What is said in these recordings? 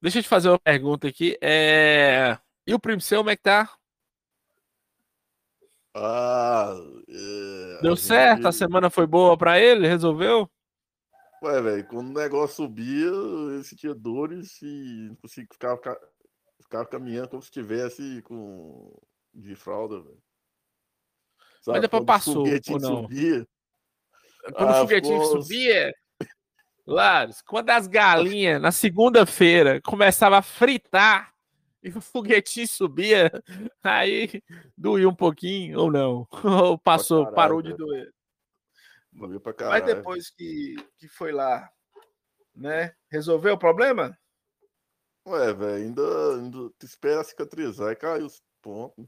deixa eu te fazer uma pergunta aqui. É... E o primo seu, como é que tá? Ah, é, Deu a certo? A gente- semana foi boa pra ele? Resolveu? Ué, velho, quando o negócio subia, eu sentia dores e não conseguia ficar, ficar, ficava caminhando como se estivesse com de fralda, velho. Sabe, depois quando passou, ou não? subia, Quando Ah, o foguetinho ficou- subia. Laros, quando as galinhas, na segunda-feira, começavam a fritar e o foguetinho subia, aí doía um pouquinho, ou não? Ou passou, caralho, parou de doer. doía pra Mas caralho. depois que, que foi lá, né? Resolveu o problema? Ué, velho, ainda, ainda te espera cicatrizar e caiu os pontos.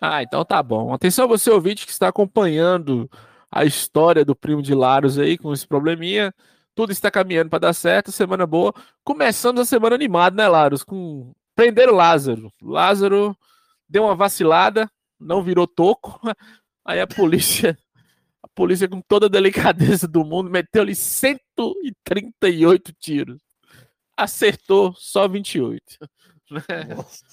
Ah, então tá bom. Atenção você ouvinte que está acompanhando a história do primo de Laros aí com esse probleminha. Tudo está caminhando para dar certo, semana boa. Começamos a semana animada, né, Laros? Com prenderam Lázaro. Lázaro deu uma vacilada, não virou toco. Aí a polícia, a polícia com toda a delicadeza do mundo meteu-lhe 138 tiros. Acertou só 28. Nossa.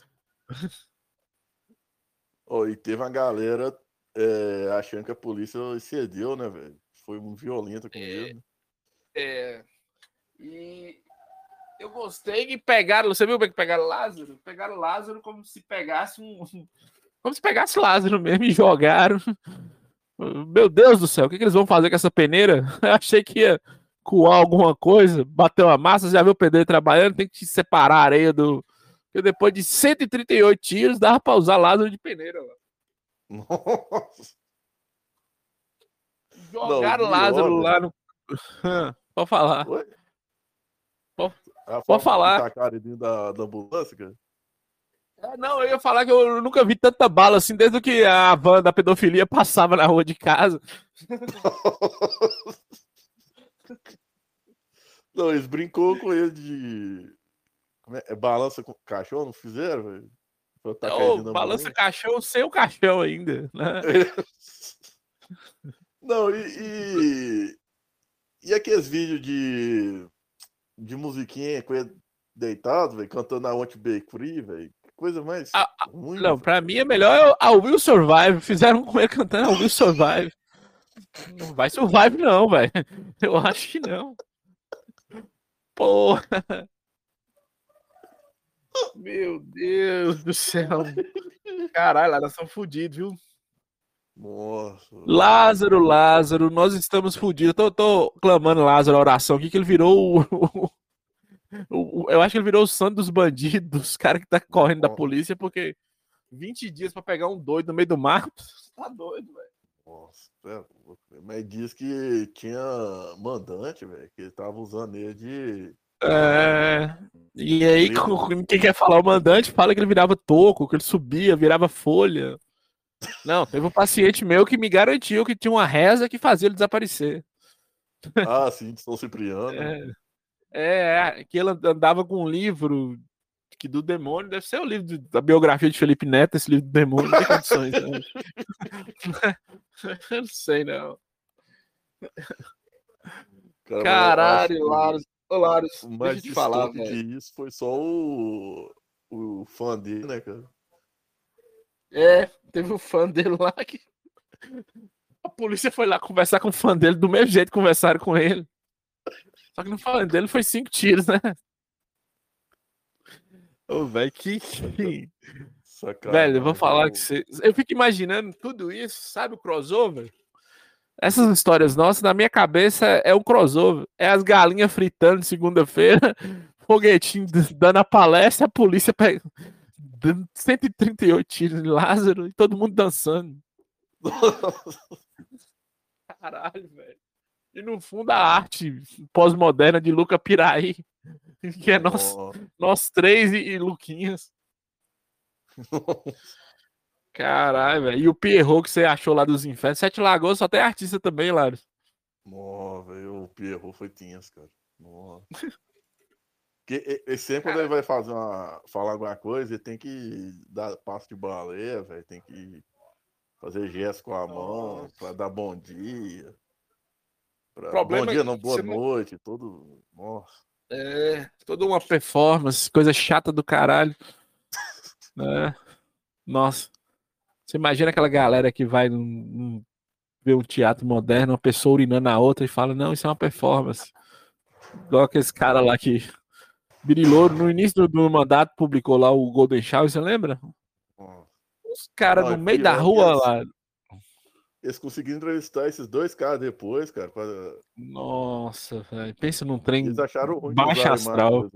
Ó, e teve uma galera é, achando que a polícia excedeu, né, velho? Foi um violento com É. ele. É, e eu gostei que pegaram. Você viu é que pegaram Lázaro? Pegaram Lázaro como se pegasse um. Como se pegasse Lázaro mesmo e jogaram. Meu Deus do céu, o que, que eles vão fazer com essa peneira? Eu achei que ia coar alguma coisa, bater uma massa. Já viu o pedreiro trabalhando? Tem que separar a areia do. Porque depois de 138 tiros, dava pra usar Lázaro de peneira. Lá. Nossa. Jogaram Não, Lázaro lá no. Pode falar. Oi? Pode- Ah, pode falar. Dentro da, da ambulância, cara? É, Não, eu ia falar que eu nunca vi tanta bala assim desde que a van da pedofilia passava na rua de casa. Não, eles brincou com ele de. É? É balança com cachorro, não fizeram, velho? Dentro da balança caixão sem o caixão ainda. Né? Não, e, e. e aqueles vídeos de. de musiquinha com ele deitado, velho, cantando a Want Be Free, velho. Coisa mais Ah, ruim. Não, velho. pra mim é melhor a Will Survive. Fizeram com ele cantando a Will Survive. Não vai survive, não, velho. Eu acho que não. Porra. Meu Deus do céu. Caralho, lá nós estamos fodidos, viu? Nossa. Lázaro, Lázaro, nós estamos fodidos. Tô, tô clamando Lázaro a oração aqui, que ele virou o, o- o- Eu acho que ele virou o santo dos bandidos, os caras que tá correndo da Nossa. polícia, porque 20 dias pra pegar um doido no meio do mato. Tá doido, velho. Nossa, é mas diz que tinha mandante, velho, que ele tava usando ele de. É... E aí, quem quer falar o mandante fala que ele virava toco, que ele subia, virava folha. Não, teve um paciente meu que me garantiu que tinha uma reza que fazia ele desaparecer. Ah, sim, de São Cipriano. É, é, que ele andava com um livro que do demônio, deve ser o livro de- da biografia de Felipe Neto, esse livro do demônio, não tem condições. Eu não sei, não. Cara, mas Caralho, Laros. Ô, Laros, O deixa eu te falar, velho. que isso foi só o, o fã dele, né, cara? É, teve um fã dele lá que. A polícia foi lá conversar com o fã dele do mesmo jeito que conversaram com ele. Só que no fã dele foi cinco tiros, né? Ô, velho, que. Velho, eu vou falar que você. Eu fico imaginando tudo isso, sabe o crossover? Essas histórias nossas, na minha cabeça, é um crossover. É as galinhas fritando segunda-feira, foguetinho dando a palestra, a polícia pega, dando 138 tiros em Lázaro e todo mundo dançando. Caralho, velho. E no fundo a arte pós-moderna de Luca Piraí, que é nós, nós três e, e Luquinhas. Caralho, velho. E o Pierrot que você achou lá dos infernos. Sete Lagoas só tem artista também, Lário. Nossa, velho, o Pierrot foi tenso, cara. Nossa. Porque e- e sempre quando ele vai fazer uma, falar alguma coisa, ele tem que dar passo de baleia, velho. Tem que fazer gesto com a mão pra dar bom dia. Pra, Problema bom dia, não, boa você não- noite, tudo. Nossa. É, toda uma performance, coisa chata do caralho. né? Nossa. Você imagina aquela galera que vai num, num, ver um teatro moderno, uma pessoa urinando na outra e fala, não, isso é uma performance. Igual aquele cara lá que Birilou, no início do, do, mandato, publicou lá o Golden Shower, você lembra? Os caras no meio da rua eles, lá. Eles conseguiram entrevistar esses dois caras depois, cara. Pra... Nossa, velho. Pensa num trem eles acharam ruim baixo astral.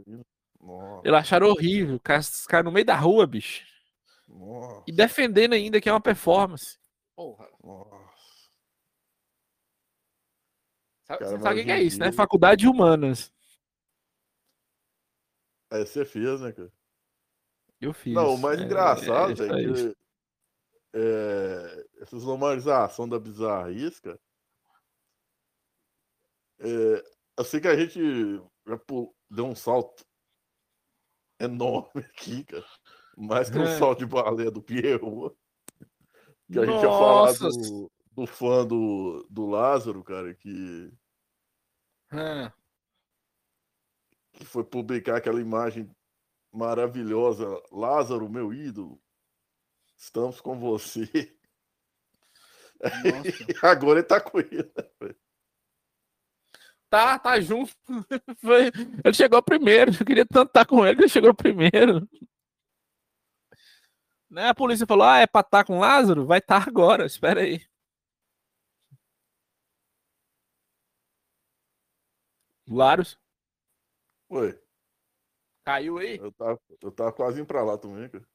Eles acharam horrível. Os caras no meio da rua, bicho. Nossa. E defendendo ainda que é uma performance. Porra. Nossa. Sabe, cara, você sabe o que é isso, né? Faculdade de Humanas. É, você fez, né, cara? Eu fiz. Não, o mais é, engraçado é, é que é, essa normalização da bizarrice, cara. É, assim que a gente deu um salto enorme aqui, cara. Mais que um é. salto de baleia do Pierrot. Que a gente ia falar do, do fã do, do Lázaro, cara, que. É que foi publicar aquela imagem maravilhosa, Lázaro, meu ídolo, estamos com você. Agora ele tá com ele. Né, tá, tá junto. Foi... Ele chegou primeiro. Eu queria tanto estar com ele que ele chegou primeiro. Né? A polícia falou: Ah, é pra estar com Lázaro? Vai estar agora, espera aí. Laros. Oi. Caiu aí? Eu tava, eu tava quase indo pra lá também, cara.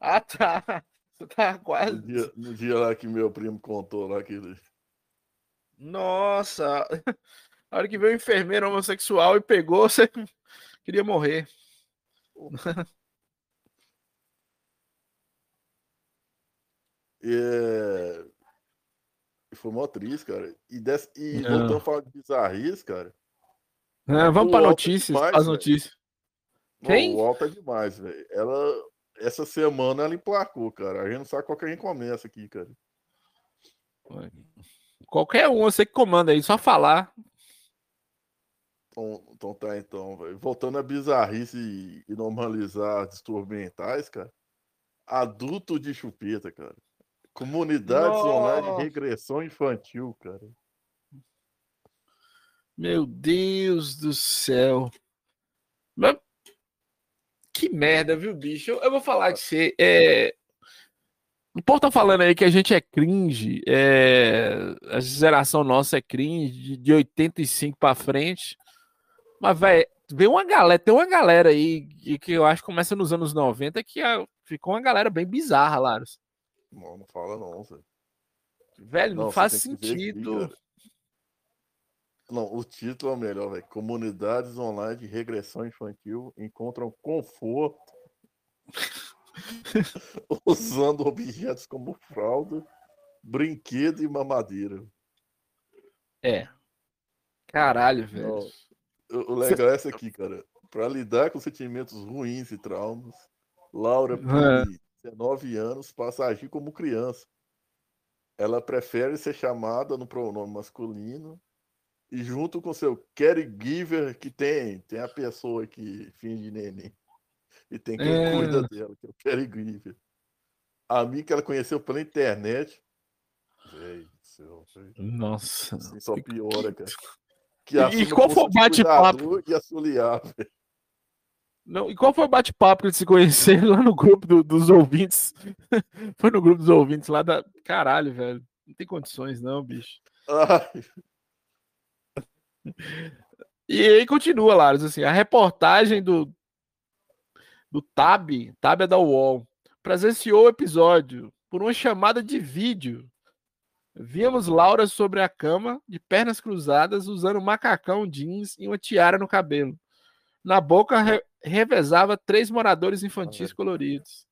Ah, tá. Você tá quase. No dia, no dia lá que meu primo contou lá que ele. Nossa! A hora que veio o enfermeiro homossexual e pegou, você queria morrer. E, é... foi mó triste, cara. E, des... e voltando a falar de bizarrice, cara. É, vamos para notícias, é demais, as notícias. Quem? o Alto é demais, velho. Ela, essa semana ela emplacou, cara. A gente não sabe qual que a gente começa aqui, cara. Qualquer um, você que comanda aí, só falar. Então, então tá, então, velho. Voltando a bizarrice e, e normalizar distúrbios mentais, cara. Adulto de chupeta, cara. Comunidades Nossa. online de regressão infantil, cara. Meu Deus do céu. Mas... Que merda, viu, bicho? Eu, eu vou falar que você. É... O povo tá falando aí que a gente é cringe. É... A geração nossa é cringe de 85 para frente. Mas, velho, vem uma galera, tem uma galera aí que eu acho que começa nos anos 90 que ficou uma galera bem bizarra, Laros. Não, não fala não, velho. Velho, não, não faz sentido. Não, o título é o melhor, velho. Comunidades online de regressão infantil encontram conforto usando objetos como fralda, brinquedo e mamadeira. É. Caralho, velho. Não, o legal é essa aqui, cara. Para lidar com sentimentos ruins e traumas, Laura, de 19 anos, passa a agir como criança. Ela prefere ser chamada no pronome masculino e junto com seu caregiver, que tem, tem a pessoa que finge neném. E tem quem é... cuida dela, que é o caregiver. A mim que ela conheceu pela internet. Céu, véi. Nossa. Assim só piora, cara. Que e, qual foi o bate-papo? E assoliar, velho. Não, e qual foi o bate-papo que eles se conheceram lá no grupo do, dos ouvintes? foi no grupo dos ouvintes lá da. Caralho, velho. Não tem condições, não, bicho. Ai. E aí continua, Laros, assim, a reportagem do do Tab, Tab é da UOL, presenciou o episódio por uma chamada de vídeo. Víamos Laura sobre a cama, de pernas cruzadas, usando um macacão jeans e uma tiara no cabelo. Na boca re revezava três moradores infantis coloridos.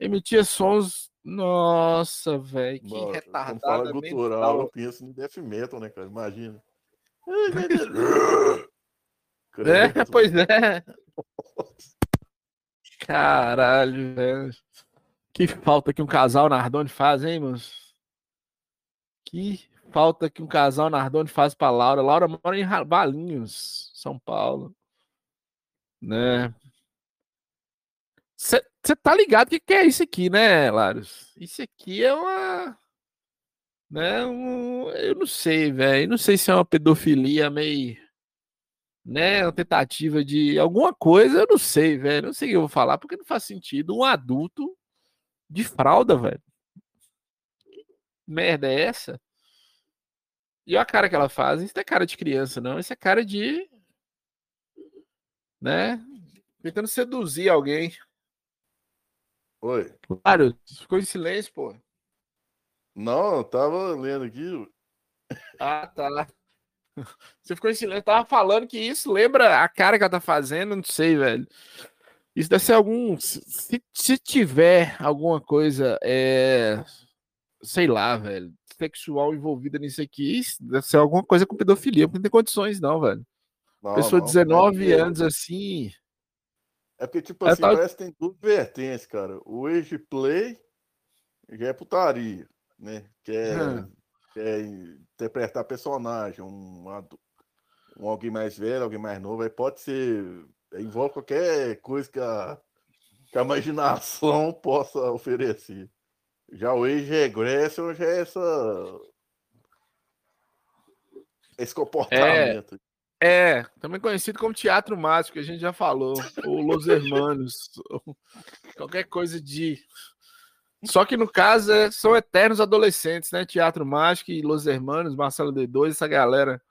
Emitia sons. Nossa, velho, que. Fala cultural, eu penso no death metal, né, cara? Imagina. É, pois é. Caralho, velho. Que falta que um casal Nardone faz, hein, moço? Que falta que um casal Nardone faz pra Laura. Laura mora em Valinhos, São Paulo. Né? Você tá ligado que, que é isso aqui, né, Laros? Isso aqui é uma. Né, um, eu não sei, velho. Não sei se é uma pedofilia meio. Né, uma tentativa de alguma coisa, eu não sei, velho. Não sei o que eu vou falar, porque não faz sentido. Um adulto de fralda, velho. merda é essa? E a cara que ela faz, isso não é cara de criança, não. Isso é cara de. Né? Tentando seduzir alguém. Oi. Claro, ficou em silêncio, pô. Não, eu tava lendo aqui. Ah, tá. Você ficou em silêncio. Eu tava falando que isso lembra a cara que ela tá fazendo, não sei, velho. Isso deve ser algum. Se, se tiver alguma coisa, é, sei lá, velho, sexual envolvida nisso aqui, deve ser alguma coisa com pedofilia, porque não tem condições, não, velho. Não, Pessoa de 19 não, anos assim. É porque, tipo assim, tal... parece que tem duas vertentes, cara. O age play já é putaria, né? Que é, hum. que é interpretar personagem, um, um alguém mais velho, alguém mais novo, aí pode ser. Envolve qualquer coisa que a, que a imaginação possa oferecer. Já o age regression já é essa. Esse comportamento. É, é, também conhecido como teatro mágico, que a gente já falou. Ou Los Hermanos. Ou qualquer coisa de. Só que no caso é, são eternos adolescentes, né? Teatro Mágico e Los Hermanos, Marcelo D2, essa galera.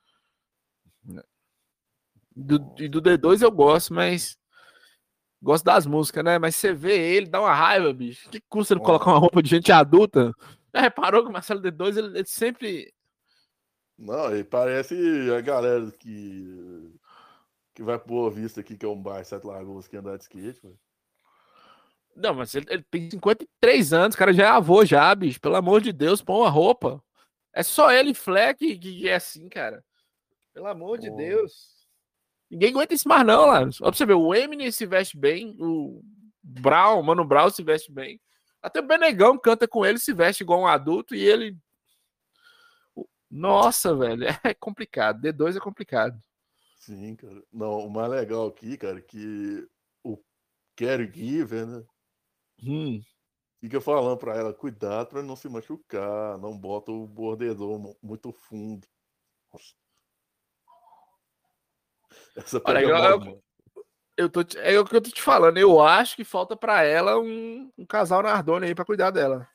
Do, e do D2 eu gosto, mas Gosto das músicas, né? Mas você vê ele, dá uma raiva, bicho. Que custa ele colocar uma roupa de gente adulta? Já reparou que o Marcelo D2 ele, ele sempre. Não, ele parece a galera que. que vai pro Boa Vista aqui, que é um bairro Sete Lagoas, que anda de skate, velho. Não, mas ele, ele, tem 53 anos, cara já é avô já, bicho. Pelo amor de Deus, põe uma roupa. É só ele e Fleck que, é assim, cara. Pelo amor de Deus. Ninguém aguenta esse mar, não, lá. Ó, pra você ver, o Eminem se veste bem, o Brown, o Mano Brown se veste bem. Até o Benegão canta com ele, se veste igual um adulto e ele. Nossa, velho, é complicado. D2 é complicado. Sim, cara. Não, o mais legal aqui, cara, é que o caregiver, né? Hum. Fica falando pra ela, cuidado pra não se machucar, não bota o bordedor muito fundo. Essa Olha, eu, eu, eu, tô, é o que eu tô te falando. Eu acho que falta para ela um, um casal Nardone aí para cuidar dela.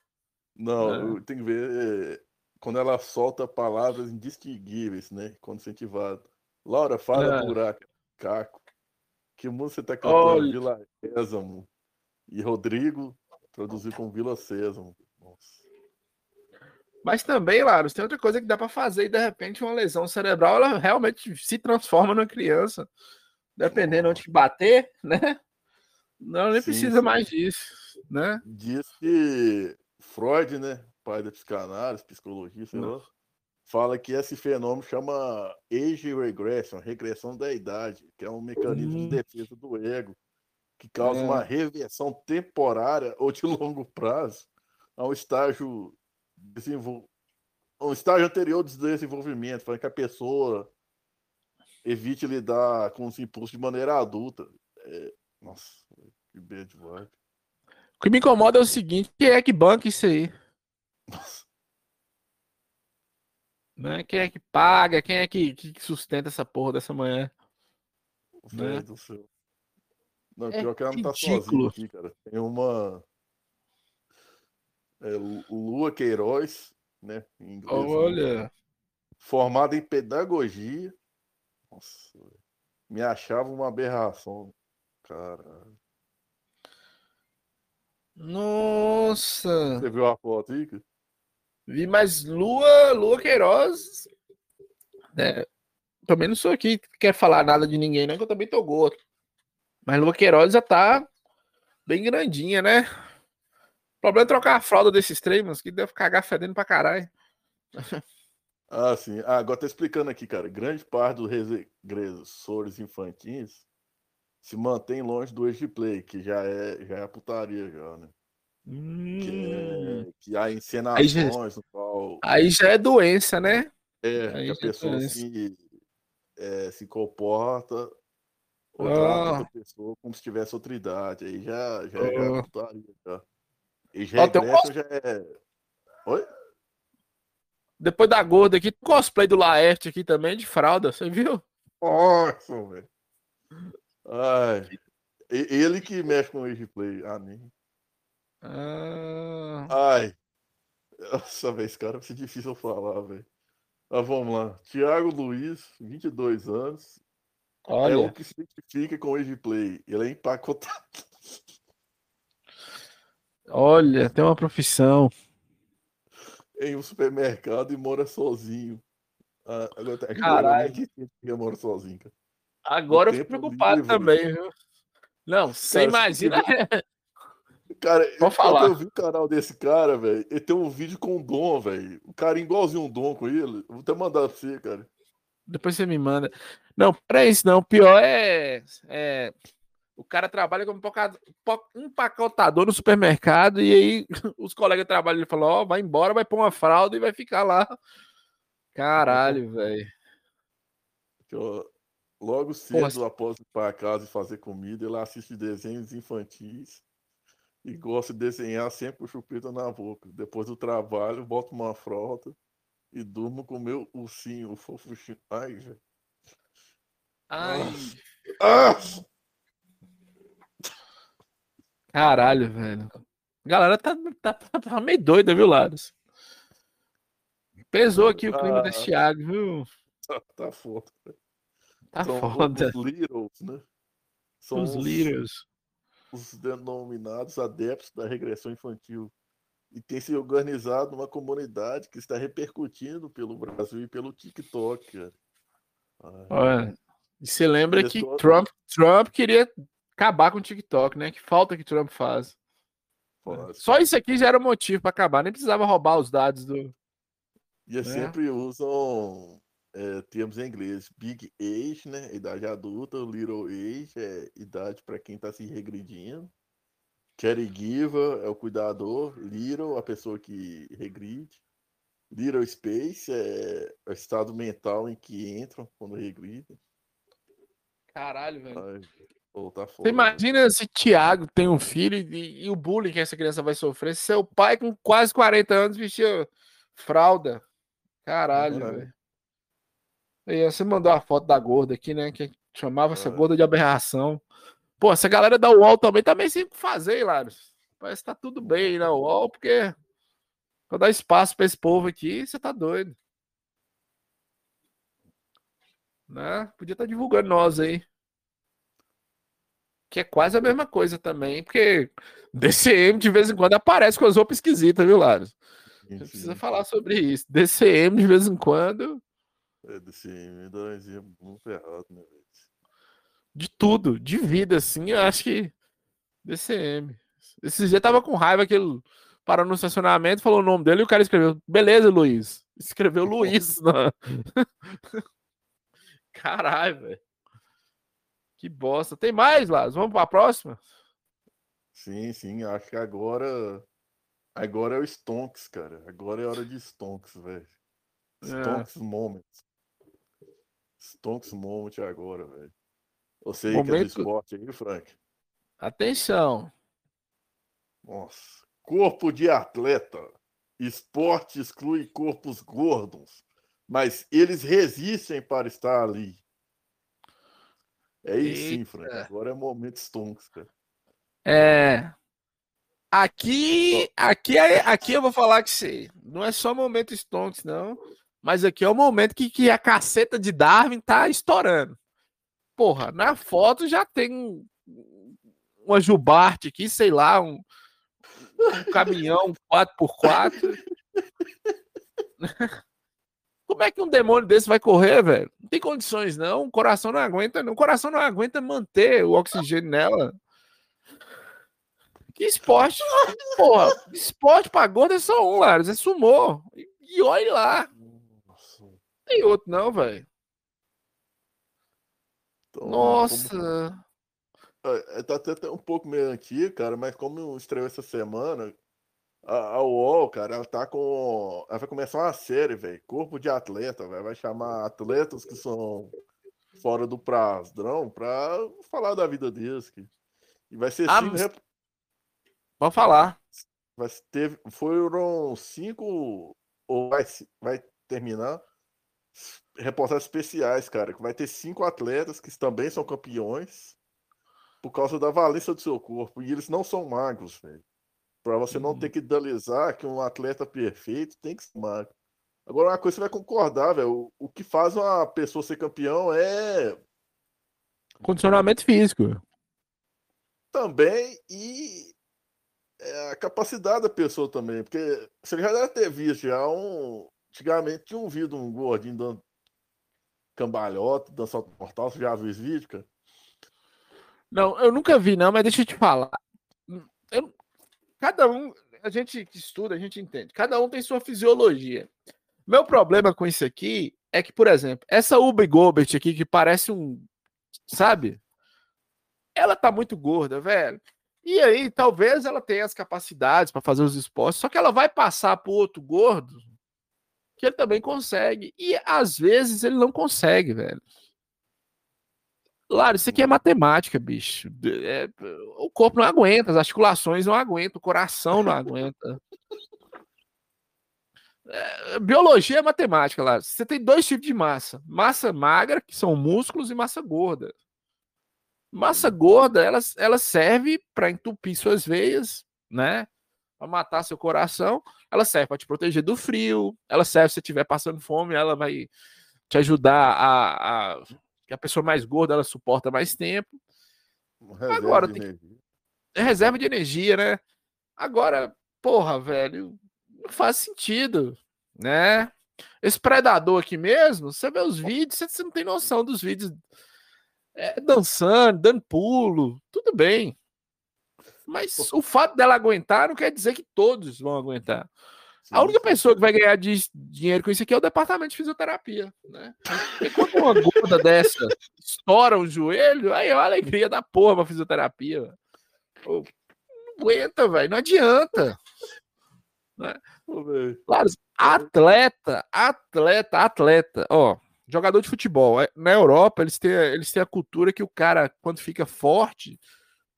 Não, é. tem que ver é, quando ela solta palavras indistinguíveis, né? Quando incentivado. Laura, fala é. buraco, caco. Que música você tá cantando? Olha. Vila Sésamo. E Rodrigo traduziu com Vila Sésamo. Nossa. Mas também, Laros, tem outra coisa que dá para fazer e de repente uma lesão cerebral ela realmente se transforma numa criança. Dependendo onde bater, né? Não, nem sim, precisa sim. mais disso, né? Diz que Freud, né, pai da psicanálise, psicologia, sei lá, fala que esse fenômeno chama age regression, regressão da idade, que é um mecanismo hum. de defesa do ego, que causa é. uma reversão temporária ou de longo prazo a um estágio desenvol... um estágio anterior do desenvolvimento, para que a pessoa evite lidar com os impulsos de maneira adulta. É... Nossa, que bad vibe. O que me incomoda é o seguinte, quem é que banca isso aí? Nossa. Né? Quem é que paga? Quem é que, que sustenta essa porra dessa manhã? Né? do céu. Não, é pior que ela não tá sozinha aqui, cara. Tem uma é, Lua Queiroz, né? Em inglês, né, Olha. Formada em pedagogia. Nossa, me achava uma aberração. Cara. Nossa! Você viu a foto aí? Vi, mas Lua, Lua Queiroz. Né? Também não sou aqui que quer falar nada de ninguém, não, que eu também tô gordo. Mas Lua Queiroz já tá bem grandinha, né? O problema é trocar a fralda desses treinos, que deve cagar fedendo pra caralho. Ah, sim. Ah, agora tá explicando aqui, cara. Grande parte dos regressores infantis se mantém longe do age play, que já é, já é putaria, já, né? Hum. Que, é, que há encenações aí já, no qual. Aí já é doença, né? É, aí que a pessoa é assim, é, se comporta ou Ah. outra pessoa como se tivesse outra idade. Aí já, já, já Ah. é putaria, já. E já tem um já é. Oi? Depois da gorda aqui, cosplay do Laerte aqui também, de fralda, você viu? Nossa, velho. Ai. Ele que mexe com o replay. Ah, nem. Ah, Ai. Nossa, velho, esse cara vai ser difícil eu falar, velho. Mas vamos lá. Tiago Luiz, 22 anos. É olha, o que se identifica com o replay. Ele é empacotado. olha, tem uma profissão. em um supermercado e mora sozinho. Ah, agora, agora Caralho. ninguém entende que mora sozinho, cara. Agora eu fico preocupado livre. também, viu? Não, você Cara, se imagina. Cara, Pode quando falar. eu vi o canal desse cara, velho, ele tem um vídeo com o Dom, velho. O cara igualzinho um Dom com ele. Eu Vou até mandar pra você, cara. Depois você me manda. Não, para isso não. O pior é, é o cara trabalha como po- empacotador no supermercado e aí os colegas trabalham ele falam, ó, vai embora, vai pôr uma fralda e vai ficar lá. Caralho, velho. Logo cedo, após ir para casa e fazer comida, ele assiste desenhos infantis e gosta de desenhar sempre com chupeta na boca. Depois do trabalho, bota uma fralda e durmo com o meu ursinho, o fofuchinho. Ai, velho. Ai, Ah! caralho, velho. A galera tá, tá, tá meio doida, viu, Laros? Pesou aqui o clima Ah. desse Thiago, viu? Tá, tá foda. Tá São foda. os Littles, né? São Os os, lírios. os denominados adeptos da regressão infantil. E tem se organizado numa comunidade que está repercutindo pelo Brasil e pelo TikTok, cara. Olha, e você lembra Eles que Trump, Trump queria acabar com o TikTok, né? Que falta que Trump faz. fácil. Só isso aqui já era motivo para acabar, nem precisava roubar os dados do. E É. sempre usam é, termos em inglês. Big age, né? Idade adulta. Little age é idade para quem está se regredindo. Caregiver é o cuidador. Little, a pessoa que regride. Little space é o estado mental em que entram quando regridem. Caralho, velho. Ai, pô, tá foda. Você imagina se Thiago tem um filho e, e o bullying que essa criança vai sofrer. se Seu pai, com quase 40 anos, vestia fralda. Caralho, Caralho. velho. E você mandou a foto da gorda aqui, né? Que chamava essa É. gorda de aberração. Pô, essa galera da UOL também tá meio sem o que fazer, hein, Laros. Parece que tá tudo bem na UOL, porque pra dar espaço pra esse povo aqui, você tá doido. Né? Podia estar divulgando nós aí. Que é quase a mesma coisa também, porque DCM de vez em quando aparece com as roupas esquisitas, viu, Laros? Você precisa falar sobre isso. DCM de vez em quando, É me dá um exemplo muito errado, né, velho? De tudo, de vida, assim, eu acho que DCM. Esse dia tava com raiva que ele parou no estacionamento, falou o nome dele e o cara escreveu, beleza, Luiz. Escreveu Luiz. na- Caralho, velho. Que bosta. Tem mais, Lázaro? Vamos pra próxima? Sim, sim, acho que agora. Agora é o Stonks, cara. Agora é hora de Stonks, velho. É. Stonks Moment. Stonks Moment agora, velho. Você aí que é do Momento- esporte aí, Frank. Atenção. Nossa. Corpo de atleta. Esporte exclui corpos gordos, mas eles resistem para estar ali. É isso sim, Frank. Agora é momento Stonks, cara. É. Aqui, aqui, é- aqui eu vou falar que você. Não é só momento Stonks, não. Mas aqui é o momento que, que a caceta de Darwin tá estourando. Porra, na foto já tem um- uma Jubarte aqui, sei lá, um, um caminhão 4x4. Como é que um demônio desse vai correr, velho? Não tem condições, não. O coração não aguenta, não. O coração não aguenta manter o oxigênio nela. Que esporte, porra. Esporte pra gordo é só um, Laros. É sumô. E, e olha lá. Não tem outro, não, velho. Então, Nossa. como- É, tá até até um pouco meio antigo, cara, mas como estreou essa semana, a, a UOL, cara, ela tá com. Ela vai começar uma série, velho. Corpo de atleta, velho. Vai chamar atletas que são fora do prazão para falar da vida deles. Que... E vai ser ah, cinco. Pode falar. Vai ter, foram cinco. Ou vai, vai terminar reportagens especiais, cara. Que vai ter cinco atletas que também são campeões por causa da valência do seu corpo. E eles não são magros, velho. Pra você não ter uhum. que idealizar que um atleta perfeito tem que ser magro. Agora, uma coisa você vai concordar, velho. O, o que faz uma pessoa ser campeão é. Condicionamento físico. Também e é a capacidade da pessoa também. Porque você já deve ter visto já um. Antigamente tinha um vídeo um gordinho dando cambalhota, dançando mortal. Você já viu esse vídeo, cara? Não, eu nunca vi, não, mas deixa eu te falar. Eu, cada um, a gente que estuda, a gente entende. Cada um tem sua fisiologia. Meu problema com isso aqui é que, por exemplo, essa Uber Gobert aqui, que parece um. Sabe? Ela tá muito gorda, velho. E aí, talvez ela tenha as capacidades para fazer os esportes, só que ela vai passar pro outro gordo que ele também consegue. E às vezes ele não consegue, velho. Claro, isso aqui é matemática, bicho. É, o corpo não aguenta, as articulações não aguentam, o coração não aguenta. É, biologia é matemática lá. Você tem dois tipos de massa: massa magra, que são músculos, e massa gorda. Massa gorda, ela, ela serve para entupir suas veias, né? Para matar seu coração. Ela serve para te proteger do frio. Ela serve se você estiver passando fome, ela vai te ajudar a, a que a pessoa mais gorda ela suporta mais tempo. Reserva Agora tem é reserva de energia, né? Agora, porra, velho, não faz sentido, né? Esse predador aqui mesmo, você vê os vídeos, você não tem noção dos vídeos é, dançando, dando pulo, tudo bem. Mas o fato dela aguentar não quer dizer que todos vão aguentar. Sim, a única sim. pessoa que vai ganhar de dinheiro com isso aqui é o departamento de fisioterapia, né? E quando uma gorda dessa estoura o joelho, aí é uma alegria da porra pra fisioterapia. Pô, não aguenta, velho, não adianta. Né? Claro, atleta, atleta, atleta, ó, jogador de futebol. É, na Europa, eles têm, eles têm a cultura que o cara, quando fica forte,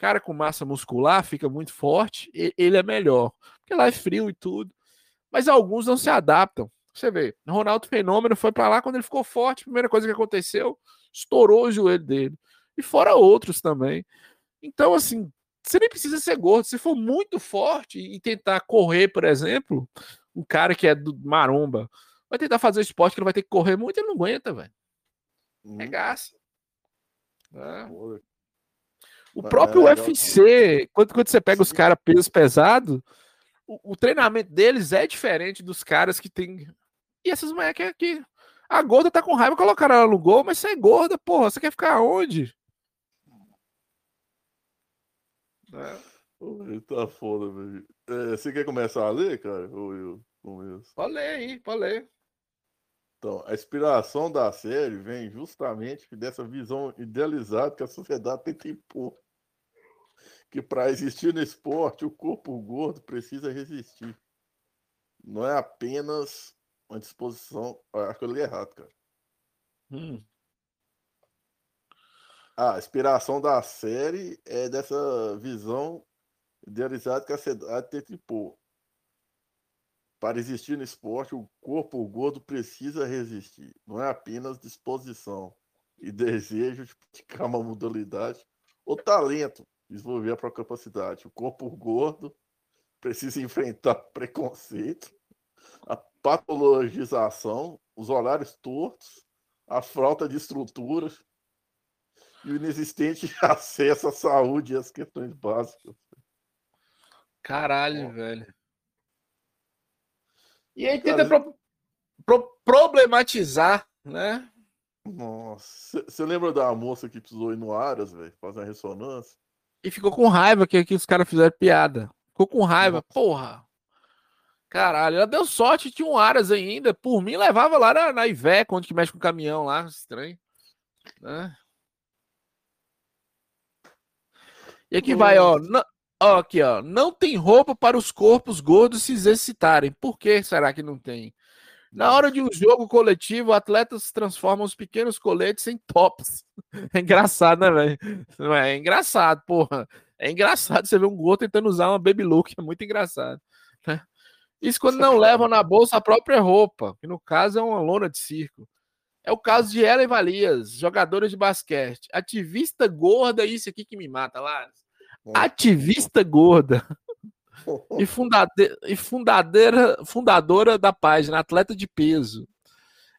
cara com massa muscular fica muito forte, ele é melhor. Porque lá é frio e tudo. Mas alguns não se adaptam. Você vê, Ronaldo Fenômeno foi para lá quando ele ficou forte, a primeira coisa que aconteceu, estourou o joelho dele. E fora outros também. Então, assim, você nem precisa ser gordo. Se for muito forte e tentar correr, por exemplo, um cara que é do maromba vai tentar fazer esporte que ele vai ter que correr muito, ele não aguenta, velho. Hum. É gasto. É. O próprio é UFC, quando, quando você pega os caras pesos pesados, o, o, treinamento deles é diferente dos caras que tem. E essas mulheres aqui. A gorda tá com raiva, colocaram ela no gol, mas você é gorda, porra. Você quer ficar onde? É. Tá foda, velho. É, você quer começar a ler, cara? Ou eu começo? Pode ler aí, pode ler. Então, a inspiração da série vem justamente dessa visão idealizada que a sociedade tenta impor que para existir no esporte o corpo gordo precisa resistir. Não é apenas uma disposição. Acho que eu li errado, cara. Hum. Ah, a inspiração da série é dessa visão idealizada que a sociedade tenta impor. Para existir no esporte, o corpo gordo precisa resistir. Não é apenas disposição e desejo de praticar uma modalidade ou talento desenvolver a própria capacidade. O corpo gordo precisa enfrentar preconceito, a patologização, os horários tortos, a falta de estruturas e o inexistente acesso à saúde e às questões básicas. Caralho, velho. E aí tenta pro, pro, problematizar, né? Nossa, você lembra da moça que precisou ir no Aras, velho, fazer uma ressonância? E ficou com raiva que, que os caras fizeram piada. Ficou com raiva. Porra. Caralho, ela deu sorte, tinha um Aras ainda. Por mim, levava lá na, na Iveco, onde que mexe com o caminhão lá. Estranho. Né? E aqui vai, ó. Não, ó. Aqui, ó. Não tem roupa para os corpos gordos se exercitarem. Por que será que não tem? Na hora de um jogo coletivo, atletas transformam os pequenos coletes em tops. É engraçado, né, velho? É, é engraçado, porra. É engraçado você ver um gol tentando usar uma baby look, é muito engraçado. Né? Isso quando não levam na bolsa a própria roupa, que no caso é uma lona de circo. É o caso de Ellen Valias, jogadora de basquete. Ativista gorda, isso aqui que me mata, lá. Ativista gorda. E, fundade... e fundadeira, fundadora da página Atleta de Peso.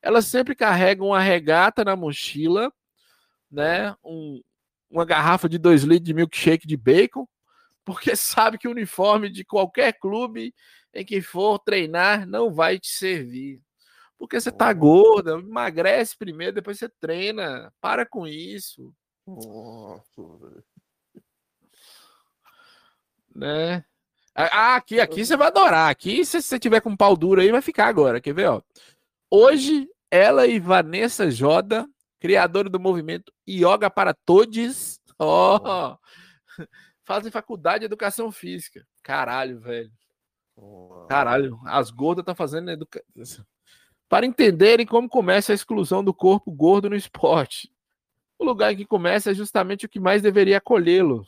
Ela sempre carrega uma regata na mochila, né? Um, uma garrafa de 2 litros de milkshake de bacon, porque sabe que o uniforme de qualquer clube em que for treinar não vai te servir. Porque você tá gorda, emagrece primeiro, depois você treina. Para com isso. Nossa, né? Ah, aqui, aqui você vai adorar. Aqui, se você tiver com pau duro aí, vai ficar agora. Quer ver, ó? Hoje, ela e Vanessa Joda, criadora do movimento Yoga para Todos, ó, fazem faculdade de educação física. Caralho, velho. Caralho, as gordas estão fazendo educação para entenderem como começa a exclusão do corpo gordo no esporte. O lugar em que começa é justamente o que mais deveria acolhê-lo.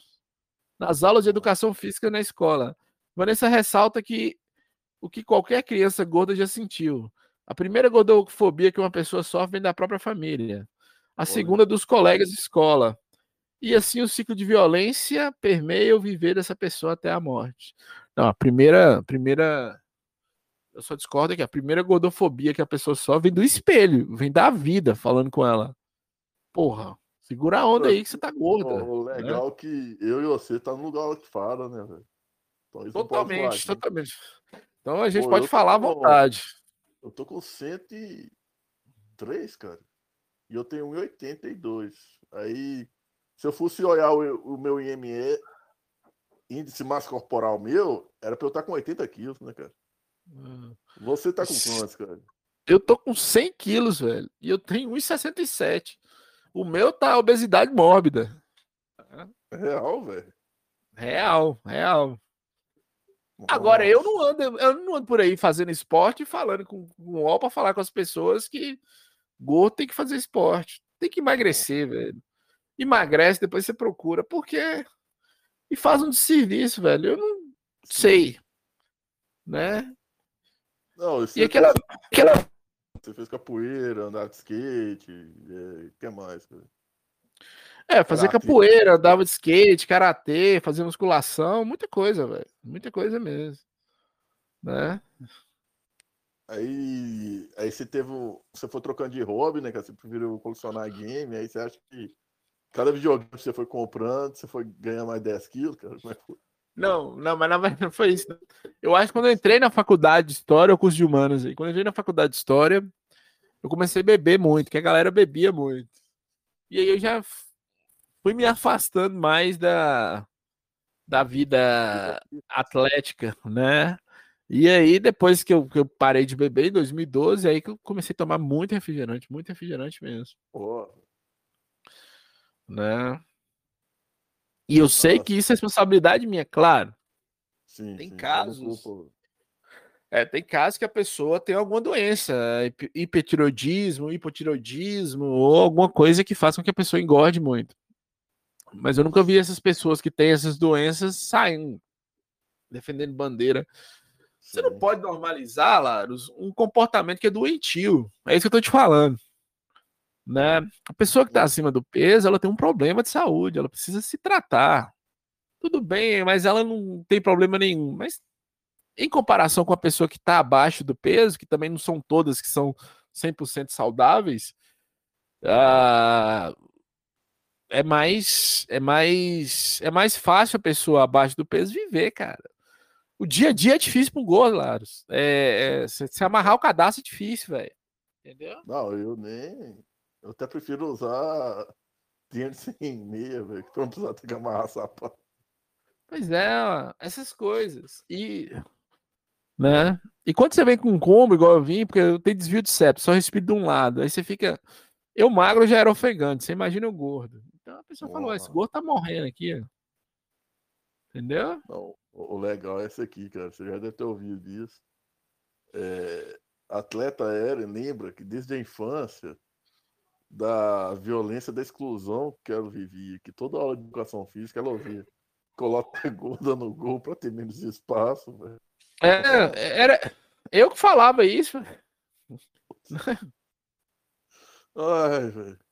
Nas aulas de educação física na escola. Vanessa ressalta que o que qualquer criança gorda já sentiu. A primeira gordofobia que uma pessoa sofre vem da própria família. A segunda dos colegas de escola. E assim o ciclo de violência permeia o viver dessa pessoa até a morte. Não, a primeira, primeira eu só discordo que a primeira gordofobia que a pessoa só vem do espelho, vem da vida falando com ela. Porra, segura a onda aí que você tá gorda. O legal né? que eu e você tá no lugar que fala, né, velho? Então, totalmente, totalmente. Então a gente Pô, pode falar à vontade. Eu tô com 103, cara. E eu tenho 1,82. Aí, se eu fosse olhar o, o meu IME, índice massa corporal meu, era pra eu estar com 80 quilos, né, cara? Você tá com quantos, cara? Eu tô com 100 quilos, velho. E eu tenho 1,67. O meu tá obesidade mórbida. Real, velho. Real, real. Agora, eu não ando, eu não ando por aí fazendo esporte e falando com, com o para falar com as pessoas que gordo tem que fazer esporte. Tem que emagrecer, velho. Emagrece, depois você procura. Porque. E faz um serviço, velho. Eu não sei. Né? Não, e aquela, aquela. Você fez capoeira, andar de skate, o que mais? Cara? É, fazer capoeira, andava de skate, karatê, fazer musculação, muita coisa, velho. Muita coisa mesmo. Né? Aí, aí você teve. Você foi trocando de hobby, né? Que você preferiu colecionar game, aí você acha que cada videogame que você foi comprando, você foi ganhar mais 10 quilos, cara? Como é que foi? Não, não, mas na verdade não foi isso. Eu acho que quando eu entrei na faculdade de História, ou curso de Humanas, aí, quando eu entrei na faculdade de História, eu comecei a beber muito, que a galera bebia muito. E aí eu já fui me afastando mais da, da vida atlética, né? E aí, depois que eu, que eu parei de beber em 2012, aí que eu comecei a tomar muito refrigerante, muito refrigerante mesmo. Oh. Né? E eu sei que isso é responsabilidade minha, claro. Sim, tem sim, casos. É, tem casos que a pessoa tem alguma doença, hipertiroidismo, hipotiroidismo, ou alguma coisa que faça com que a pessoa engorde muito. Mas eu nunca vi essas pessoas que têm essas doenças saindo, defendendo bandeira. Você não pode normalizar, Laros, um comportamento que é doentio. É isso que eu tô te falando. Né? A pessoa que está acima do peso, ela tem um problema de saúde, ela precisa se tratar. Tudo bem, mas ela não tem problema nenhum. Mas em comparação com a pessoa que está abaixo do peso, que também não são todas que são 100% saudáveis, uh, é mais é mais é mais fácil a pessoa abaixo do peso viver, cara. O dia a dia é difícil para um gordo, Laros. É, é, se, se amarrar o cadastro é difícil, velho. Entendeu? Não, eu nem eu até prefiro usar tênis sem meia, velho, que não precisar ter que amarrar sapato. Pois é, essas coisas. E. Né? E quando você vem com um combo, igual eu vim, porque eu tenho desvio de septo, só respiro de um lado. Aí você fica. Eu magro já era ofegante, você imagina o gordo. Então a pessoa falou: esse gordo tá morrendo aqui. Entendeu? Não, o legal é esse aqui, cara. Você já deve ter ouvido isso. É, atleta era, lembra que desde a infância da violência da exclusão que ela vivia, que toda aula de educação física ela ouvia. Coloca gorda no gol para ter menos espaço. Véio. É, era eu que falava isso. Ai, velho.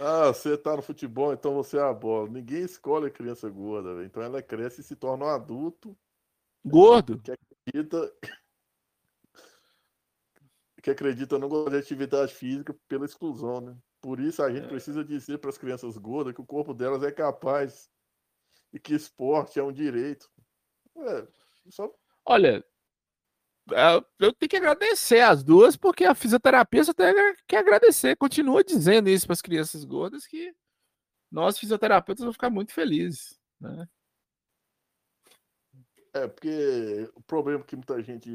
Ah, você tá no futebol, então você é a bola. Ninguém escolhe a criança gorda, véio. então ela cresce e se torna um adulto gordo que acredita que acredita no gosto de atividade física pela exclusão, né? Por isso a gente é. precisa dizer para as crianças gordas que o corpo delas é capaz e que esporte é um direito. É, só... Olha, é, eu tenho que agradecer as duas, porque a fisioterapia só tem que agradecer. Continua dizendo isso para as crianças gordas que nós, fisioterapeutas, vamos ficar muito felizes. Né? É, porque o problema que muita gente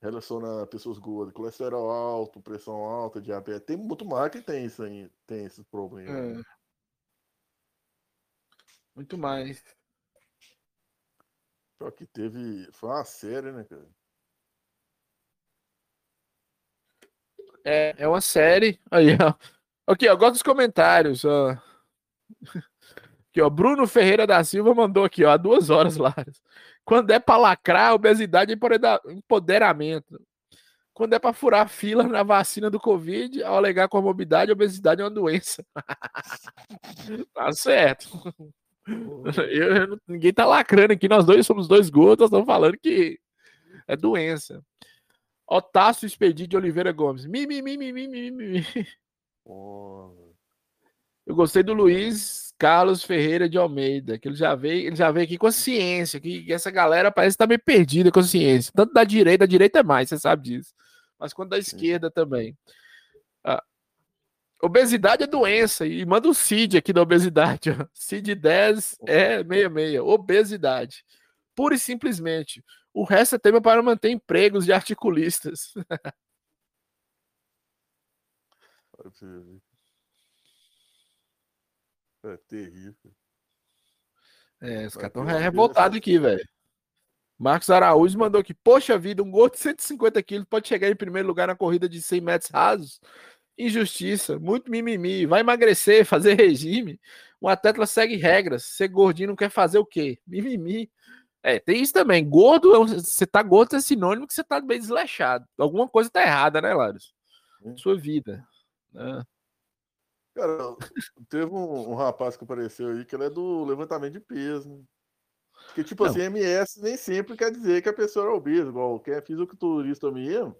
relaciona pessoas gordas, colesterol alto, pressão alta, diabetes, tem muito mais que tem isso aí, tem esses problemas. É. Muito mais. Só que teve. Foi uma série, né, cara? É, é uma série. Aí, ó. Aqui, ó, gosto dos comentários. Ó. Aqui, ó. Bruno Ferreira da Silva mandou aqui, ó, há duas horas lá. Quando é para lacrar, obesidade é empoderamento. Quando é para furar fila na vacina do Covid, ao alegar comorbidade, obesidade é uma doença. tá certo. Eu, eu, ninguém tá lacrando aqui, nós dois somos dois gordos, estamos falando que é doença. Otácio Expedito de Oliveira Gomes. Mi, mi, mi, mi, mi, mi, mi. Eu gostei do Luiz Carlos Ferreira de Almeida, que ele já veio, ele já veio aqui com a ciência, que essa galera parece estar tá meio perdida com a ciência. Tanto da direita, a direita é mais, você sabe disso. Mas quanto da esquerda também. Ah, obesidade é doença, e manda o CID aqui da obesidade. Ó. CID 10 é 66. Obesidade. Pura e simplesmente. O resto é tema para manter empregos de articulistas. é terrível. É, os caras estão revoltados aqui, velho. Marcos Araújo mandou aqui. Poxa vida, um gordo de 150 quilos pode chegar em primeiro lugar na corrida de 100 metros rasos? Injustiça, muito mimimi. Vai emagrecer, fazer regime. Um atleta segue regras. Ser gordinho não quer fazer o quê? Mimimi. É, tem isso também. Gordo, é você tá gordo é sinônimo que você tá bem desleixado. Alguma coisa tá errada, né, Laros? Hum. Sua vida. Né? Cara, teve um, um, rapaz que apareceu aí que ele é do levantamento de peso, né? Porque, tipo Não. assim, MS nem sempre quer dizer que a pessoa é obesa, igual quem é fisiculturista mesmo,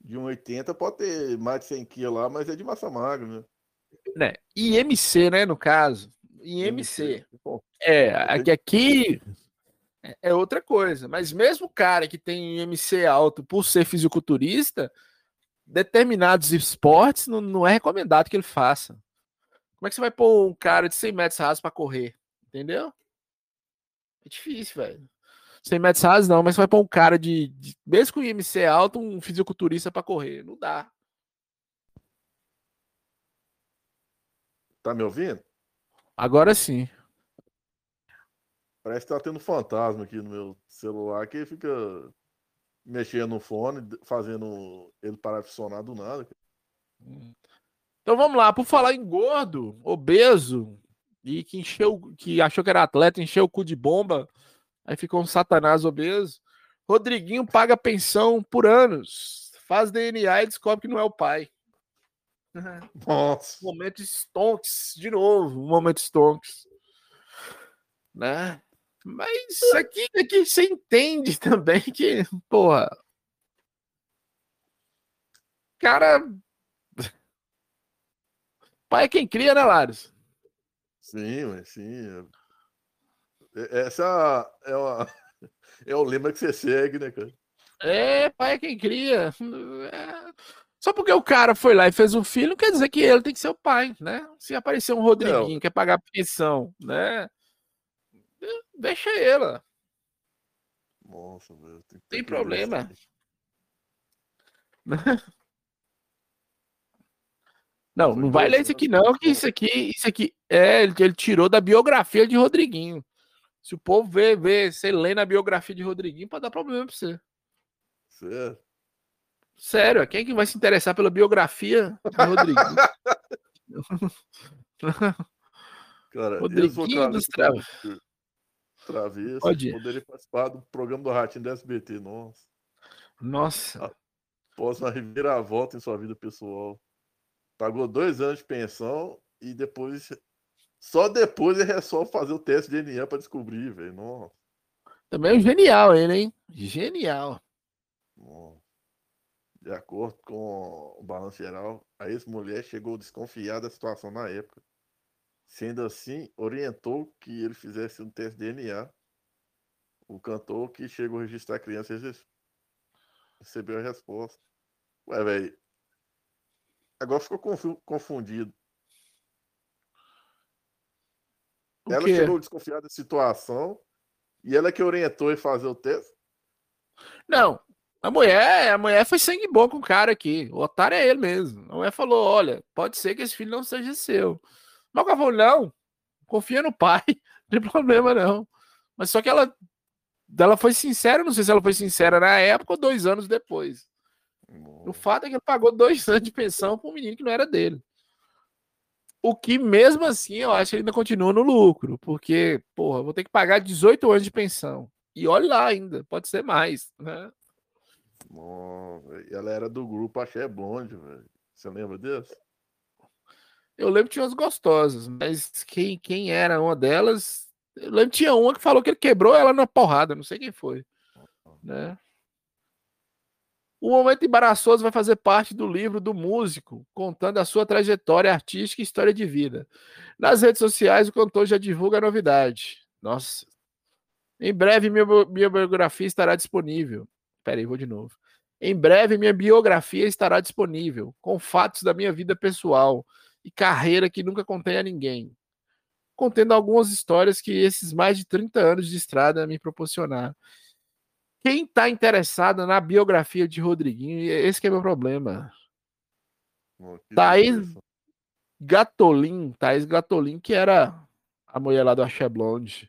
de 1,80 pode ter mais de 100 quilos lá, mas é de massa magra, né? né? IMC, né, no caso. IMC. IMC. É, aqui, aqui é, é outra coisa. Mas mesmo o cara que tem MC alto por ser fisiculturista, determinados esportes não, não é recomendado que ele faça. Como é que você vai pôr um cara de 100 metros rasos para correr? Entendeu? É difícil, velho. 100 metros rasos não, mas você vai pôr um cara de, de mesmo com IMC alto, um fisiculturista para correr. Não dá. Tá me ouvindo? Agora sim. Parece que tá tendo fantasma aqui no meu celular que fica mexendo no fone, fazendo ele parar de funcionar do nada. Então vamos lá, por falar em gordo, obeso, e que encheu, que achou que era atleta, encheu o cu de bomba, aí ficou um satanás obeso. Rodriguinho paga pensão por anos, faz DNA e descobre que não é o pai. Nossa. Momento Stonks, de novo, momento Stonks. Né? Mas aqui, aqui você entende também que, porra. Cara. Pai é quem cria, né, Lares? Sim, mas sim. Essa é, uma, é o lema que você segue, né, cara? É, pai é quem cria. É... Só porque o cara foi lá e fez um filho, não quer dizer que ele tem que ser o pai, né? Se aparecer um Rodriguinho, não. quer pagar pensão, né? Deixa ela. Nossa, velho. Tem, tem problema. Não, não vai ler isso aqui não, que isso aqui, isso aqui é ele, tirou da biografia de Rodriguinho. Se o povo vê, vê, você lê na biografia de Rodriguinho, pode dar problema pra você. Sério? Sério, quem é que vai se interessar pela biografia de Rodrigo? Cara, Rodriguinho dos tra... Travesso Pode. poderia participar do programa do Ratinho da SBT, nossa. Nossa. Após uma reviravolta em sua vida pessoal. Pagou dois anos de pensão e depois. Só depois ele resolve fazer o teste de DNA para descobrir, velho. Nossa. Também é um genial ele, hein? Genial. De acordo com o balanço geral, a ex-mulher chegou desconfiada da situação na época. Sendo assim, orientou que ele fizesse um teste de DNA. O cantor que chegou a registrar a criança recebeu a resposta. Ué, velho. Agora ficou confundido. O ela quê? chegou desconfiada da situação e ela que orientou e fazer o teste? Não, a mulher, a mulher foi sangue bom com o cara aqui. O otário é ele mesmo. A mulher falou: olha, pode ser que esse filho não seja seu. Mas o cara falou: não, confia no pai, não tem problema não. Mas só que ela, ela foi sincera, não sei se ela foi sincera na época ou dois anos depois. O fato é que ele pagou dois anos de pensão para um menino que não era dele. O que, mesmo assim, eu acho que ele ainda continua no lucro, porque, porra, vou ter que pagar 18 anos de pensão. E olha lá ainda, pode ser mais, né? ela era do grupo Axé Blonde, velho. Você lembra disso? Eu lembro que tinha umas gostosas, mas quem, quem era uma delas. Eu lembro que tinha uma que falou que ele quebrou ela na porrada, não sei quem foi. Né? O momento embaraçoso vai fazer parte do livro do músico, contando a sua trajetória artística e história de vida. Nas redes sociais, o cantor já divulga a novidade. Nossa. Em breve, minha, minha biografia estará disponível. Peraí, vou de novo. Em breve, minha biografia estará disponível, com fatos da minha vida pessoal e carreira que nunca contei a ninguém, contendo algumas histórias que esses mais de 30 anos de estrada me proporcionaram. Quem está interessado na biografia de Rodriguinho, esse é meu problema. Oh, Thaís Gatolin, Thaís Gatolin, que era a mulher lá do Axé Blonde.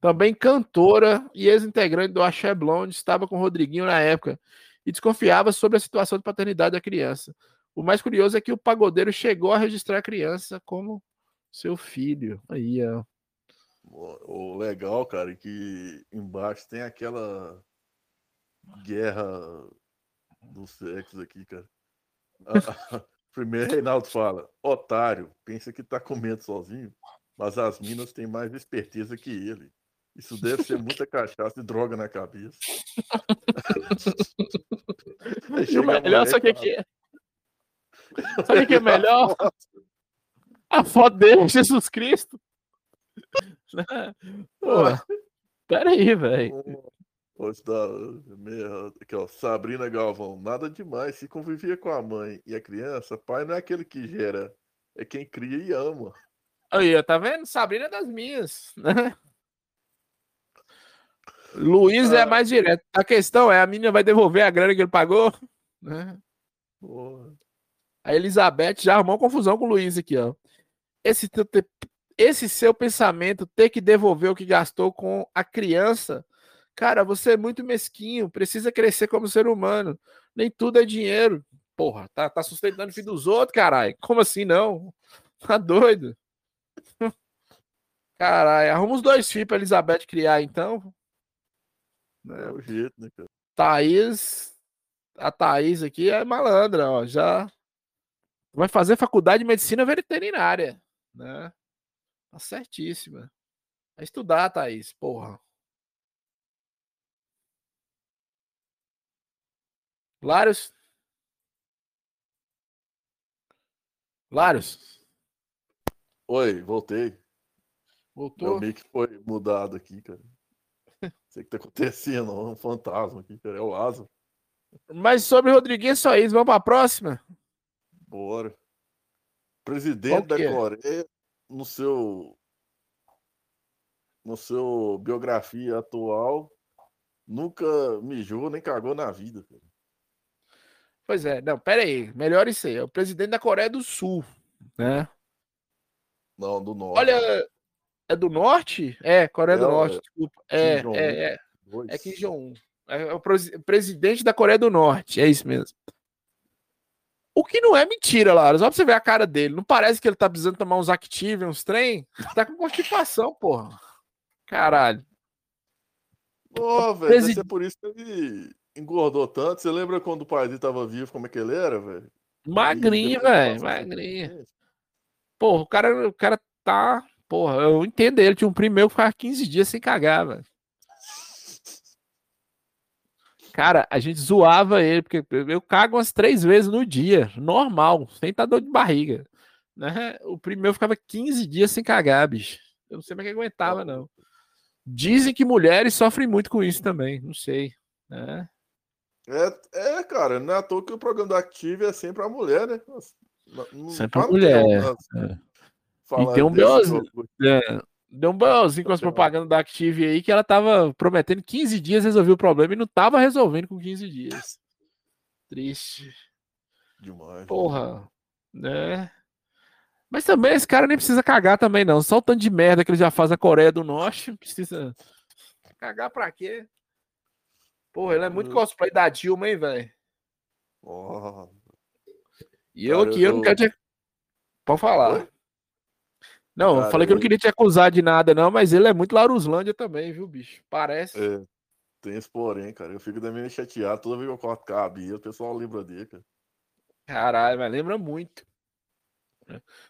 Também cantora e ex-integrante do Axé Blonde, estava com o Rodriguinho na época e desconfiava sobre a situação de paternidade da criança. O mais curioso é que o pagodeiro chegou a registrar a criança como seu filho. Aí, ó. O legal, cara, é que embaixo tem aquela guerra dos sexos aqui, cara. Primeiro, Reinaldo fala: otário, pensa que tá comendo sozinho, mas as minas têm mais esperteza que ele. Isso deve ser muita cachaça e droga na cabeça. o melhor, o que, é? Sabe o que é melhor? A foto dele, Jesus Cristo. Pô, pera aí, velho. Aqui, ó, Sabrina Galvão, nada demais. Se convivia com a mãe e a criança, pai não é aquele que gera, é quem cria e ama. Aí, tá vendo? Sabrina é das minhas, né? Luiz é ah. é mais direto. A questão é: a menina vai devolver a grana que ele pagou? Né? A Elizabeth já arrumou confusão com o Luiz aqui, ó. Esse, esse seu pensamento ter que devolver o que gastou com a criança, cara, você é muito mesquinho, precisa crescer como ser humano. Nem tudo é dinheiro. Porra, tá, tá sustentando o filho dos outros, caralho. Como assim não? Tá doido? Caralho, arruma os dois filhos pra Elizabeth criar, então. É o jeito, né, cara? Thaís, a Thaís aqui é malandra, ó, já vai fazer faculdade de medicina veterinária, né? Tá certíssima. Vai estudar, Thaís, porra. Lários? Lários? Oi, voltei. Voltou? Meu mic foi mudado aqui, cara sei o que tá acontecendo, é um fantasma aqui, cara. É o Lázaro. Mas sobre o Rodriguinho é só isso. Vamos pra próxima? Bora. Presidente da Coreia, no seu. No seu biografia atual, nunca mijou nem cagou na vida. Cara. Pois é, não, pera aí. Melhor isso aí. É o presidente da Coreia do Sul, né? Não, do Norte. Olha, é do norte? É, Coreia do Norte, é, desculpa. É, é, é. É Kim Jong-un. É o presidente da Coreia do Norte, é isso mesmo. O que não é mentira, Lara. Só pra você ver a cara dele. Não parece que ele tá precisando tomar uns Active, uns trem? Tá com constipação, porra. Caralho. Pô, velho, Presid... ser por isso que ele engordou tanto. Você lembra quando o pai dele tava vivo, como é que ele era, velho? Magrinho, velho. Magrinho. Porra, o cara, o cara tá. Porra, eu entendo ele. Tinha um primo meu que ficava 15 dias sem cagar, velho. Cara, a gente zoava ele, porque eu cago umas três vezes no dia, normal, sem estar dor de barriga. Né? O primeiro ficava 15 dias sem cagar, bicho. Eu não sei mais que aguentava, não. Dizem que mulheres sofrem muito com isso também, não sei. Né? É, é, cara, não é à toa que o programa da Active é sempre a mulher, né? Não, sempre a mulher. é. E tem um é, Deu um BOzinho com as propagandas da Active aí que ela tava prometendo 15 dias resolver o problema e não tava resolvendo com 15 dias. Triste. Demais. Porra, né? Mas também esse cara nem precisa cagar também, não. Só o tanto de merda que ele já faz na Coreia do Norte. Precisa cagar pra quê? Porra, ele é muito cosplay da Dilma, hein, velho? Oh. E eu aqui, eu, eu não quero te... Pode falar. Oi? Não, Cara, eu falei que eu não queria te acusar de nada, não, mas ele é muito Laruslândia também, viu, bicho? Parece. É, tem esse porém, cara. Eu fico também chateado toda vez que eu corto Bia, o pessoal lembra dele, cara. Caralho, mas lembra muito.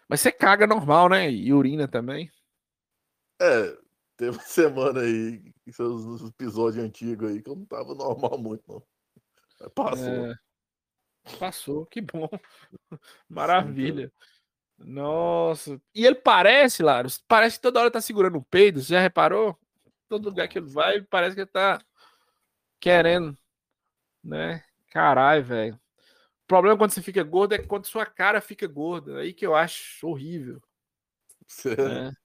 Mas você caga normal, né? E urina também. É, teve uma semana aí, seus episódios antigos aí, que eu não tava normal muito, não. Passou. É, passou, que bom. Maravilha. Sim, nossa. E ele parece, Laros, parece que toda hora tá segurando o peido. Você já reparou? Todo lugar que ele vai, parece que ele tá querendo, né? Caralho, velho. O problema quando você fica gordo é quando sua cara fica gorda. Aí que eu acho horrível. Né?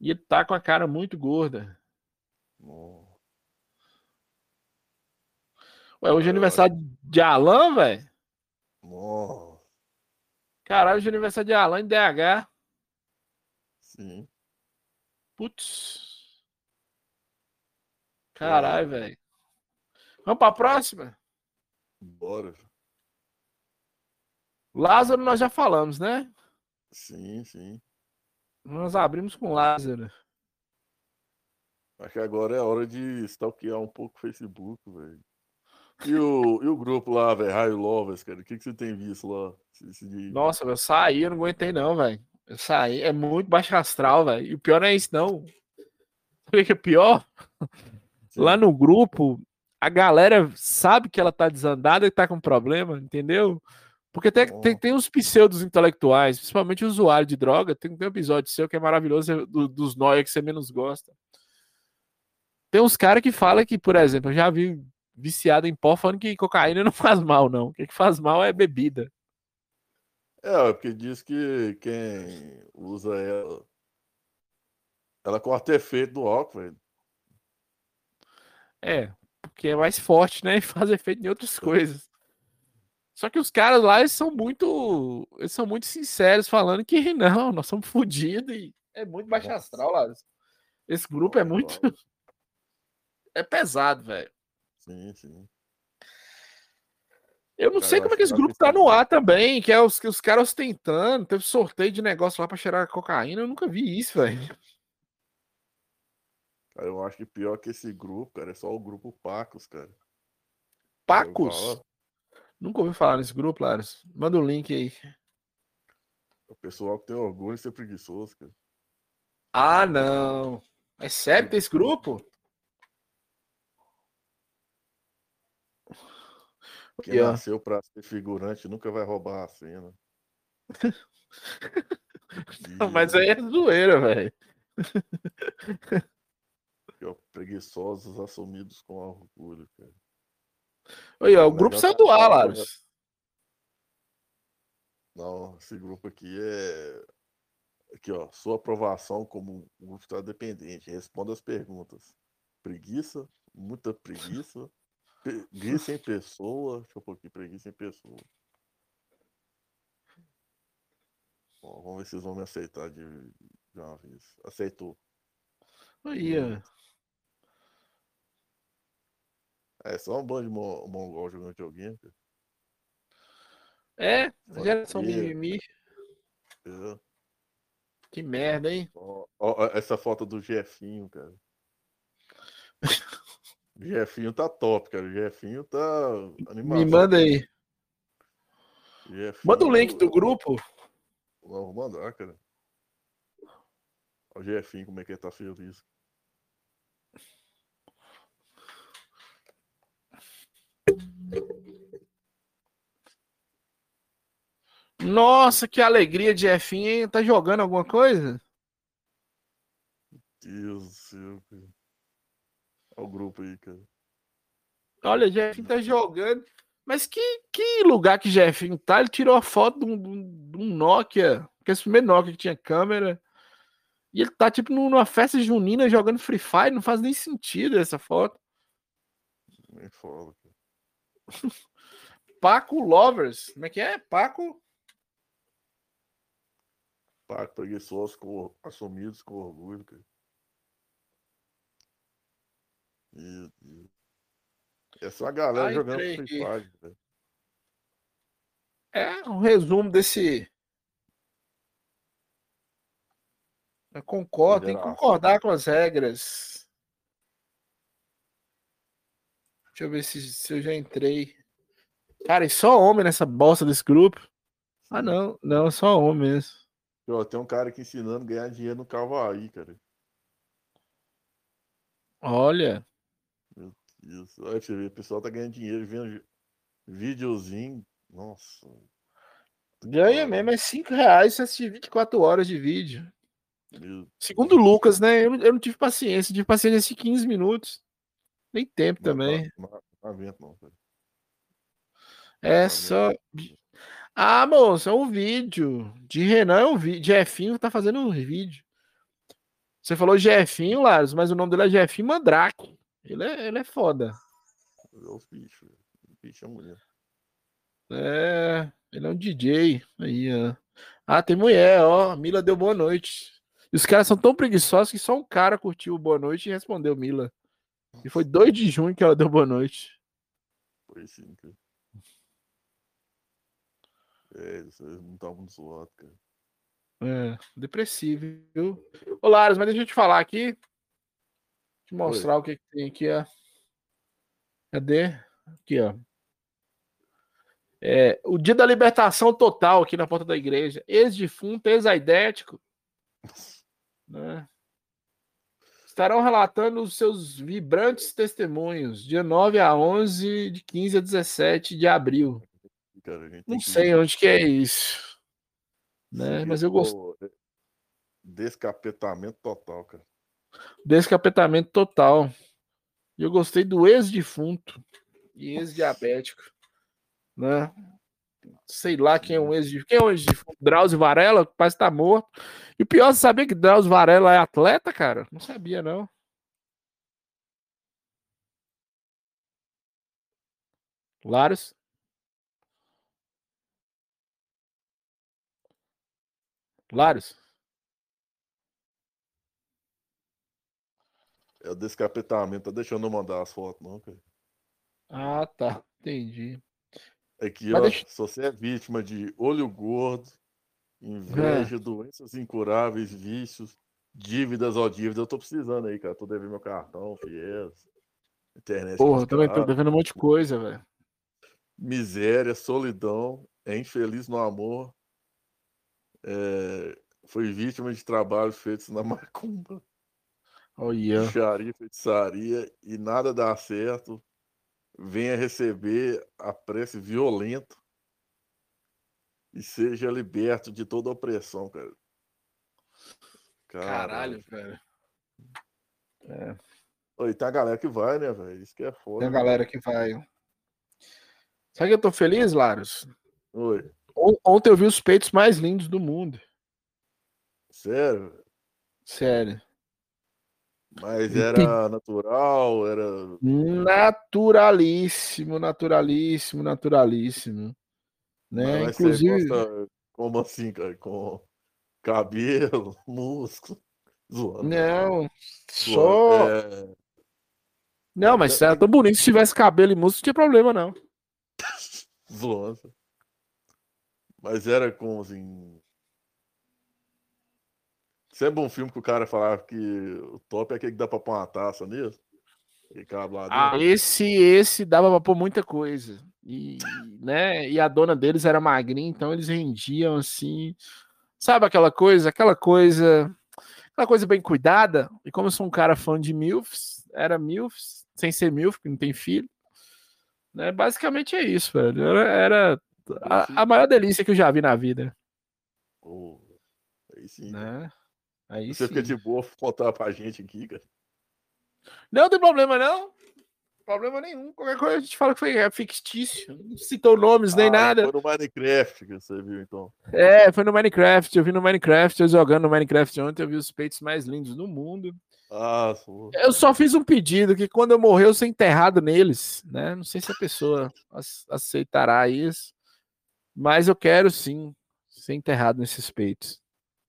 E ele tá com a cara muito gorda. Ué, hoje é aniversário de Alan, velho? Caralho, de aniversário de Alan em DH. Sim. Putz. Caralho, é. velho. Vamos pra próxima? Bora. Lázaro nós já falamos, né? Sim, sim. Nós abrimos com Lázaro. Acho que agora é hora de stalkear um pouco o Facebook, velho. E o, e o grupo lá, velho, Raio Lovers, cara, o que, que você tem visto lá? Nossa, eu saí, eu não aguentei não, velho. Eu saí, é muito baixo astral, velho. E o pior não é isso, não. Sabe o que é pior? Sim. Lá no grupo, a galera sabe que ela tá desandada e tá com problema, entendeu? Porque tem, tem, tem uns pseudos intelectuais, principalmente usuário de droga. Tem, tem um episódio seu que é maravilhoso do, dos noia que você menos gosta. Tem uns caras que falam que, por exemplo, eu já vi viciado em pó falando que cocaína não faz mal, não. O que faz mal é bebida. É, porque diz que quem usa ela. Ela corta efeito do álcool, velho. É, porque é mais forte, né? E faz efeito em outras coisas. Só que os caras lá, eles são muito. Eles são muito sinceros, falando que não, nós somos fodidos e é muito baixo astral lá. Esse grupo é muito. É pesado, velho. Sim, sim. Eu não cara, sei como é que esse grupo tá no ar também, que é os, os caras tentando, teve sorteio de negócio lá pra cheirar cocaína, eu nunca vi isso, velho. Cara, eu acho que pior que esse grupo, cara, é só o grupo Pacos, cara. Pacos? Nunca ouvi falar nesse grupo, Laros. Manda o um link aí. O pessoal que tem orgulho de ser preguiçoso, cara. Ah, não. É sério tem esse grupo? Quem yeah. nasceu pra ser figurante nunca vai roubar a cena. Não, mas aí é zoeira, velho. Preguiçosos assumidos com orgulho, cara. Ó, o grupo saiu do ar, Laros. Não, esse grupo aqui é. Aqui, ó. Sua aprovação como um grupo está dependente. Responda as perguntas. Preguiça, muita preguiça, Preguiça em pessoa. Deixa eu pôr aqui, preguiça em pessoa. Bom, vamos ver se eles vão me aceitar de, de uma vez. Aceitou. Aí, É só um bando de mon- mongol jogando joguinho. cara. É, Pode geração mimimi. É. Que merda, hein? Ó, ó, essa foto do Jefinho, cara. O Jefinho tá top, cara. O Jefinho tá animado. Me manda aí. Jefinho- Manda o link do grupo. Não, vou mandar, cara. Olha o Jefinho, como é que ele tá feliz. Nossa, que alegria Jefinho, hein? Tá jogando alguma coisa? Deus do céu, cara. Olha o grupo aí, cara. Olha, Jefinho tá jogando. Mas que, que lugar que Jefinho tá? Ele tirou a foto de um, de um- Nokia, que é esse primeiro Nokia que tinha câmera. E ele tá tipo numa festa junina jogando Free Fire, não faz nem sentido essa foto. Nem fala, cara. Paco Lovers, como é que é? Paco? Paco preguiçosos com, assumidos com orgulho, cara. Meu Deus. Essa é a galera Ah, jogando Free. Fire, velho. É um resumo desse. Eu concordo, tem que concordar com as regras. Deixa eu ver se, se eu já entrei. Cara, e só homem nessa bosta desse grupo? Ah, não, não, só homem mesmo. Ó, tem um cara aqui ensinando a ganhar dinheiro no Cavaí, cara. Olha, Isso. Pra você ver, o pessoal tá ganhando dinheiro vendo videozinho. Nossa. ganha mesmo, é 5 reais se assistir 24 horas de vídeo. Meu Segundo o Lucas, né? Eu, não- eu não tive paciência, tive paciência de assistir 15 minutos. Nem tempo Não, também. Não, não, não aguento, não, cara. É só. Ah, moço, é um vídeo. De Renan é um vídeo. Jefinho tá fazendo um vídeo. Você falou Jefinho, Laros, mas o nome dele é Jefinho Mandrake. Ele é, ele é foda. É os bichos. velho. O bicho é mulher. É, ele é um DJ. Aí, ó. Ah, tem mulher, ó. Mila deu boa noite. E os caras são tão preguiçosos que só um cara curtiu o boa noite e respondeu Mila. E foi 2 de junho que ela deu boa noite. Foi sim, cara. É, aí não tá muito zoado, cara. É, depressivo, viu? Ô, Laros, mas deixa eu te falar aqui. Te mostrar o que, que tem aqui, ó. Cadê? Aqui, ó. É, o dia da libertação total aqui na porta da igreja. Ex-defunto, ex-aidético. Né? Estarão relatando os seus vibrantes testemunhos, dia 9 a 11, de 15 a 17 de abril. Cara, Não que sei onde que é isso. Né? Mas eu gosto. o Descapetamento total, cara. Descapetamento total. E eu gostei do ex-defunto e ex-diabético. Né? Sei lá quem é um ex-defunto. Quem é um ex-defunto? Drauzio Varela, que parece estar morto. E o pior, você sabia que Drauzio Varela é atleta, cara? Não sabia, não. Laros? Laros? É o descapetamento. Tá deixando eu mandar as fotos, não, cara. Ah, tá. Entendi. Aqui, Mas ó. deixa- Se você é vítima de olho gordo, inveja, doenças incuráveis, vícios, dívidas ou dívidas, eu tô precisando aí, cara. Tô devendo meu cartão, fiéis, internet. Porra, eu também tô devendo um monte de coisa, velho. Miséria, solidão, é infeliz no amor, é, foi vítima de trabalhos feitos na macumba, Olha. bruxaria, feitiçaria e nada dá certo. Venha receber a prece violenta e seja liberto de toda opressão, cara. Caralho, velho. É. Oi, tem a galera que vai, né, velho? Isso que é foda. Tem a né? galera que vai. Sabe que eu tô feliz, Laros? Oi, On- Ontem eu vi os peitos mais lindos do mundo. sério? Sério. Mas era natural, era. Naturalíssimo, naturalíssimo, naturalíssimo. Né? Mas Inclusive. gosta como assim, cara? Com cabelo, músculo, zoando. Não, zoando. só. É, Não, mas era tão bonito. Se tivesse cabelo e música, não tinha problema, não. Zoando. Mas era com, assim. Sempre um filme que o cara falava que o top é aquele que dá pra pôr uma taça nisso. E ah, esse, esse dava pra pôr muita coisa. E, né, e a dona deles era magrinha, então eles rendiam assim. Sabe aquela coisa? Aquela coisa. Aquela coisa bem cuidada. E como eu sou um cara fã de MILFs, era MILFs, sem ser MILF, porque não tem filho. Né? Basicamente é isso, velho. Era, era a, a, maior delícia que eu já vi na vida. Oh, aí sim. Né? Aí Você sim. fica de boa contar pra gente aqui, cara. Não tem problema, não. Problema nenhum. Qualquer coisa a gente fala que foi é fictício. Não citou nomes nem ah, nada. Foi no Minecraft que você viu, então. É, foi no Minecraft. Eu vi no Minecraft, eu jogando no Minecraft ontem, eu vi os peitos mais lindos do mundo. Ah, eu só fiz um pedido que quando eu morrer eu ser enterrado neles, né? Não sei se a pessoa aceitará isso, mas eu quero sim ser enterrado nesses peitos.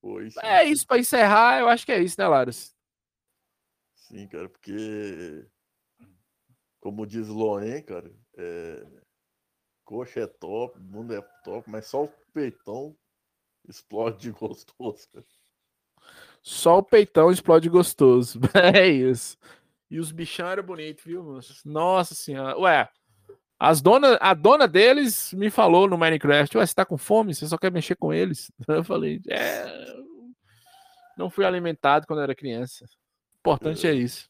Pois, é isso para encerrar, eu acho que é isso, né, Laros? Sim, cara, porque como diz Loen, cara, é... coxa é top, mundo é top, mas só o peitão explode de gostoso, cara. Só o peitão explode gostoso. É isso. E os bichão eram bonitos, viu, moço? Nossa senhora. Ué, as dona, a dona deles me falou no Minecraft: Ué, você tá com fome? Você só quer mexer com eles? Eu falei: É. Não fui alimentado quando era criança. O importante é, é isso.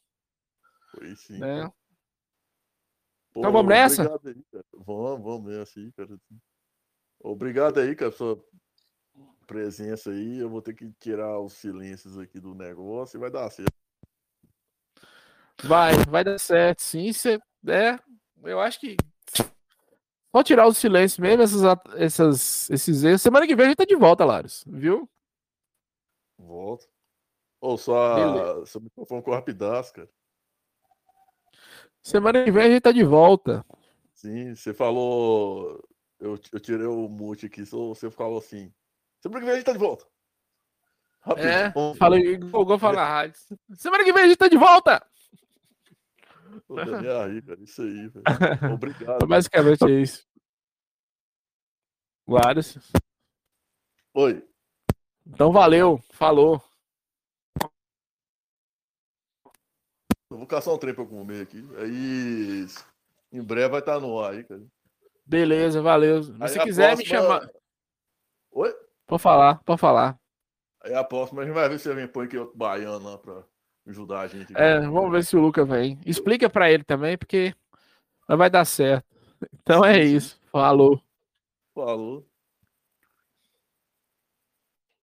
Foi sim. Né? Pô, então vamos nessa? Aí, vamos, vamos nessa aí, cara. Obrigado aí, cara, sua presença aí. Eu vou ter que tirar os silêncios aqui do negócio e vai dar certo. Vai, vai dar certo, sim. Cê, é, eu acho que só tirar os silêncios mesmo, essas, essas, esses erros. Semana que vem a gente tá de volta, Laros, viu? Volta. Ou só seu microfone com rapidaço, cara. Semana que vem a gente tá de volta. Sim, você falou. Eu, eu tirei o mute aqui, você falou assim. Semana que vem a gente tá de volta. Rápido. É, falei, empolgou falar rádio. Semana que vem a gente tá de volta! Aí, cara, isso aí, velho. Obrigado. Basicamente é isso. Vários. Oi. Então valeu, falou. Eu vou caçar um trem pra comer aqui. Aí, em breve vai estar tá no ar aí, cara. Beleza, valeu. Mas se quiser próxima... me chamar. Oi? Pode falar, pode falar. Aí a próxima a gente vai ver se alguém põe aqui outro baiano lá pra ajudar a gente. É, vamos ver se o Luca vem. Explica pra ele também, porque não vai dar certo. Então é isso. Falou. Falou.